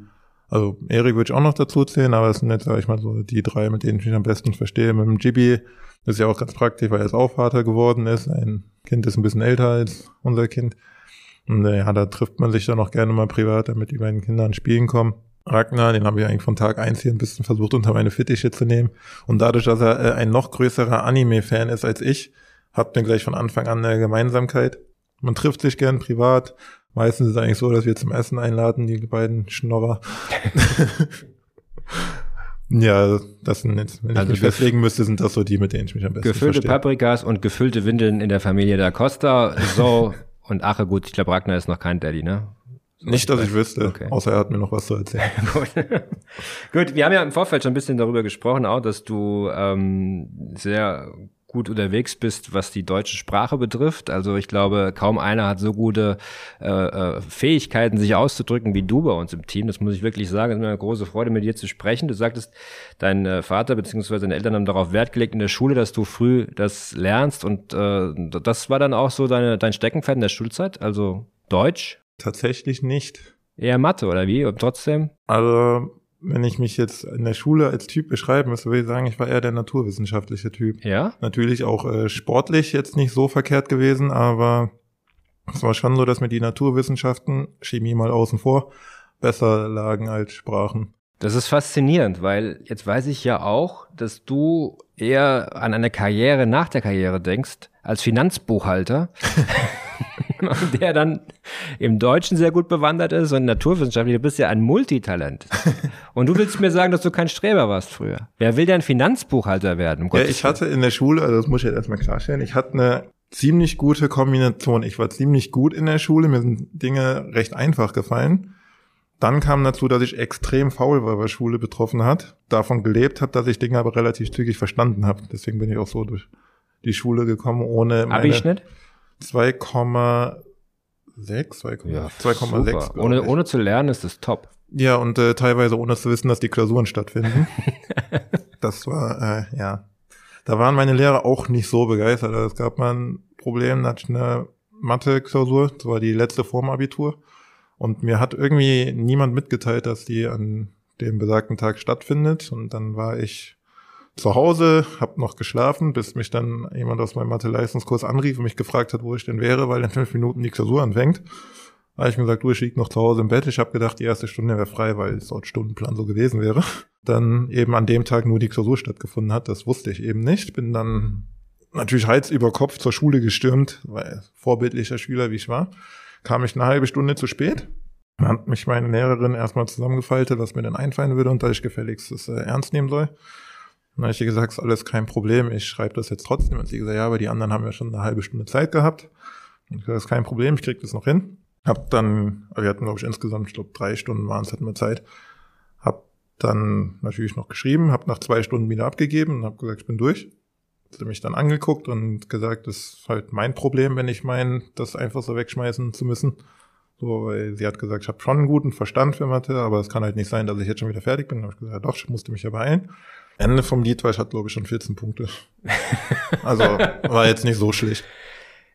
Also Erik würde ich auch noch dazu zählen, aber es sind jetzt, sag ich mal, so die drei, mit denen ich mich am besten verstehe. Mit dem GB ist ja auch ganz praktisch, weil er jetzt auch Vater geworden ist. Ein Kind ist ein bisschen älter als unser Kind. Und äh, ja, da trifft man sich dann auch gerne mal privat, damit die beiden Kinder an Spielen kommen. Ragnar, den habe ich eigentlich von Tag eins hier ein bisschen versucht, unter meine Fittiche zu nehmen. Und dadurch, dass er äh, ein noch größerer Anime-Fan ist als ich, hatten wir gleich von Anfang an eine Gemeinsamkeit. Man trifft sich gern privat. Meistens ist es eigentlich so, dass wir zum Essen einladen, die beiden Schnorrer. ja, das sind jetzt, wenn ich Also mich gef- festlegen müsste, sind das so die, mit denen ich mich am besten Gefüllte verstehe. Paprikas und gefüllte Windeln in der Familie da Costa. So. Und Ache, gut, ich glaube, Ragnar ist noch kein Daddy, ne? Nicht, dass ich wüsste, Okay. außer er hat mir noch was zu erzählen. Gut. Gut, wir haben ja im Vorfeld schon ein bisschen darüber gesprochen, auch, dass du ähm, sehr gut unterwegs bist, was die deutsche Sprache betrifft. Also ich glaube, kaum einer hat so gute äh, äh, Fähigkeiten, sich auszudrücken wie du bei uns im Team. Das muss ich wirklich sagen. Es ist mir eine große Freude, mit dir zu sprechen. Du sagtest, dein äh, Vater bzw. deine Eltern haben darauf Wert gelegt in der Schule, dass du früh das lernst. Und äh, das war dann auch so deine, dein Steckenpferd in der Schulzeit, also Deutsch, Tatsächlich nicht. eher Mathe oder wie? Und trotzdem? Also, wenn ich mich jetzt in der Schule als Typ beschreiben müsste, würde ich sagen, ich war eher der naturwissenschaftliche Typ. Ja? Natürlich auch äh, sportlich jetzt nicht so verkehrt gewesen, aber es war schon so, dass mir die Naturwissenschaften, Chemie mal außen vor, besser lagen als Sprachen. Das ist faszinierend, weil jetzt weiß ich ja auch, dass du eher an eine Karriere nach der Karriere denkst, als Finanzbuchhalter, der dann im Deutschen sehr gut bewandert ist und naturwissenschaftlich. Du bist ja ein Multitalent. Und du willst mir sagen, dass du kein Streber warst früher. Wer will denn Finanzbuchhalter werden? Um Ja, ich hatte in der Schule, also das muss ich jetzt erstmal klarstellen, ich hatte eine ziemlich gute Kombination. Ich war ziemlich gut in der Schule, mir sind Dinge recht einfach gefallen. Dann kam dazu, dass ich extrem faul war, was Schule betroffen hat. Davon gelebt habe, dass ich Dinge aber relativ zügig verstanden habe. Deswegen bin ich auch so durch die Schule gekommen, ohne meine Abischnitt? 2,6, 2,6, Ja, 2,6. super. glaub Ohne, ohne zu lernen ist es top. Ja, und äh, teilweise ohne zu wissen, dass die Klausuren stattfinden. das war, äh, ja. Da waren meine Lehrer auch nicht so begeistert. Also es gab mal ein Problem, da hatte ich eine Mathe-Klausur, das war die letzte vorm Abitur. Und mir hat irgendwie niemand mitgeteilt, dass die an dem besagten Tag stattfindet. Und dann war ich zu Hause, hab noch geschlafen, bis mich dann jemand aus meinem Mathe-Leistungskurs anrief und mich gefragt hat, wo ich denn wäre, weil in fünf Minuten die Klausur anfängt. Da habe ich mir gesagt, du, ich lieg noch zu Hause im Bett. Ich habe gedacht, die erste Stunde wäre frei, weil es dort Stundenplan so gewesen wäre. Dann eben an dem Tag nur die Klausur stattgefunden hat. Das wusste ich eben nicht. Bin dann natürlich Hals über Kopf zur Schule gestürmt, weil vorbildlicher Schüler wie ich war, kam ich eine halbe Stunde zu spät. Dann hat mich meine Lehrerin erstmal zusammengefaltet, was mir denn einfallen würde und dass ich gefälligst das äh, ernst nehmen soll. Dann habe ich ihr gesagt, ist alles kein Problem, ich schreibe das jetzt trotzdem. Und sie gesagt, ja, aber die anderen haben ja schon eine halbe Stunde Zeit gehabt. Und ich gesagt, ist kein Problem, ich krieg das noch hin. Hab dann, wir hatten glaube ich insgesamt, ich glaube drei Stunden waren es, hatten wir Zeit. Hab dann natürlich noch geschrieben, hab nach zwei Stunden wieder abgegeben und hab gesagt, ich bin durch. Hat sie mich dann angeguckt und gesagt, das ist halt mein Problem, wenn ich meine, das einfach so wegschmeißen zu müssen. So, weil sie hat gesagt, ich habe schon einen guten Verstand für Mathe, aber es kann halt nicht sein, dass ich jetzt schon wieder fertig bin. Dann hab ich gesagt, ja, doch, ich musste mich ja beeilen. Ende vom Lied war, ich hatte, glaube ich, schon 14 Punkte. Also war jetzt nicht so schlecht.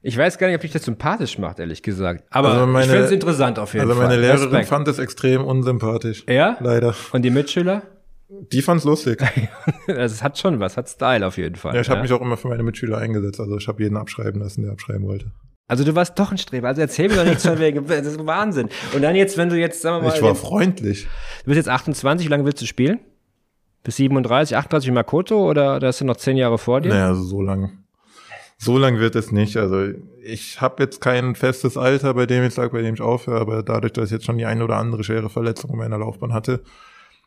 Ich weiß gar nicht, ob dich das sympathisch macht, ehrlich gesagt. Aber Also meine- ich finde es interessant auf jeden Also Fall. meine Lehrerin Respekt. fand es extrem unsympathisch. Ja? Leider. Und die Mitschüler? Die fand's lustig. Also es hat schon was, hat Style auf jeden Fall. Ja, ich habe mich auch immer für meine Mitschüler eingesetzt. Also ich habe jeden abschreiben lassen, der abschreiben wollte. Also du warst doch ein Streber. Also erzähl mir doch nichts von wegen. Das ist Wahnsinn. Und dann jetzt, wenn du jetzt, sagen wir mal, Ich war freundlich. du bist jetzt 28, wie lange willst du spielen? Bis 37, 38 Makoto oder da hast du noch zehn Jahre vor dir? Naja, also so lang. So lang wird es nicht. Also ich habe jetzt kein festes Alter, bei dem ich sage, bei dem ich aufhöre, aber dadurch, dass ich jetzt schon die eine oder andere schwere Verletzung in meiner Laufbahn hatte,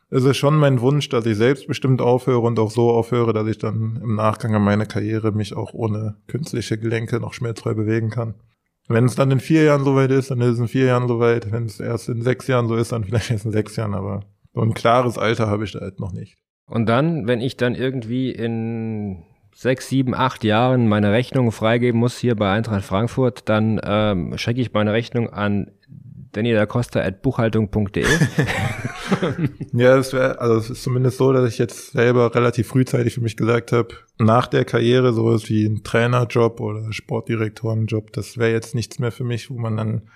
ist es schon mein Wunsch, dass ich selbstbestimmt aufhöre und auch so aufhöre, dass ich dann im Nachgang an meiner Karriere mich auch ohne künstliche Gelenke noch schmerzfrei bewegen kann. Wenn es dann in vier Jahren soweit ist, dann ist es in vier Jahren soweit. Wenn es erst in sechs Jahren so ist, dann vielleicht erst in sechs Jahren, aber so ein klares Alter habe ich da halt noch nicht. Und dann, wenn ich dann irgendwie in sechs, sieben, acht Jahren meine Rechnung freigeben muss hier bei Eintracht Frankfurt, dann ähm, schicke ich meine Rechnung an Danny da Costa at buchhaltung.de. ja, es wäre, also es ist zumindest so, dass ich jetzt selber relativ frühzeitig für mich gesagt habe, nach der Karriere sowas wie ein Trainerjob oder Sportdirektorenjob, das wäre jetzt nichts mehr für mich, wo man dann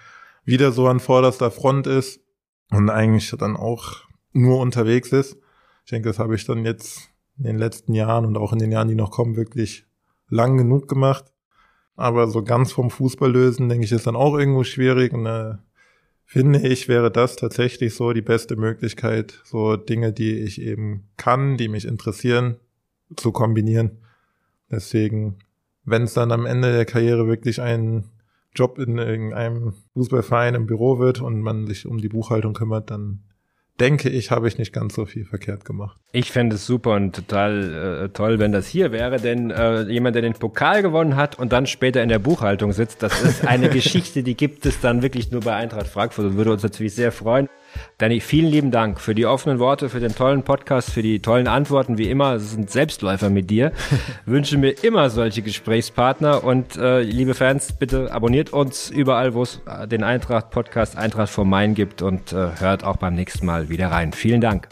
wieder so an vorderster Front ist und eigentlich dann auch nur unterwegs ist. Ich denke, das habe ich dann jetzt in den letzten Jahren und auch in den Jahren, die noch kommen, wirklich lang genug gemacht. Aber so ganz vom Fußball lösen, denke ich, ist dann auch irgendwo schwierig. Und äh, finde ich, wäre das tatsächlich so die beste Möglichkeit, so Dinge, die ich eben kann, die mich interessieren, zu kombinieren. Deswegen, wenn es dann am Ende der Karriere wirklich ein Job in irgendeinem Fußballverein im Büro wird und man sich um die Buchhaltung kümmert, dann denke ich, habe ich nicht ganz so viel verkehrt gemacht. Ich fände es super und total äh, toll, wenn das hier wäre, denn äh, jemand, der den Pokal gewonnen hat und dann später in der Buchhaltung sitzt, das ist eine Geschichte, die gibt es dann wirklich nur bei Eintracht Frankfurt und würde uns natürlich sehr freuen. Danny, vielen lieben Dank für die offenen Worte, für den tollen Podcast, für die tollen Antworten. Wie immer, es sind Selbstläufer mit dir. Wünsche mir immer solche Gesprächspartner und äh, liebe Fans, bitte abonniert uns überall, wo es äh, den Eintracht-Podcast Eintracht vor Main gibt und äh, hört auch beim nächsten Mal wieder rein. Vielen Dank.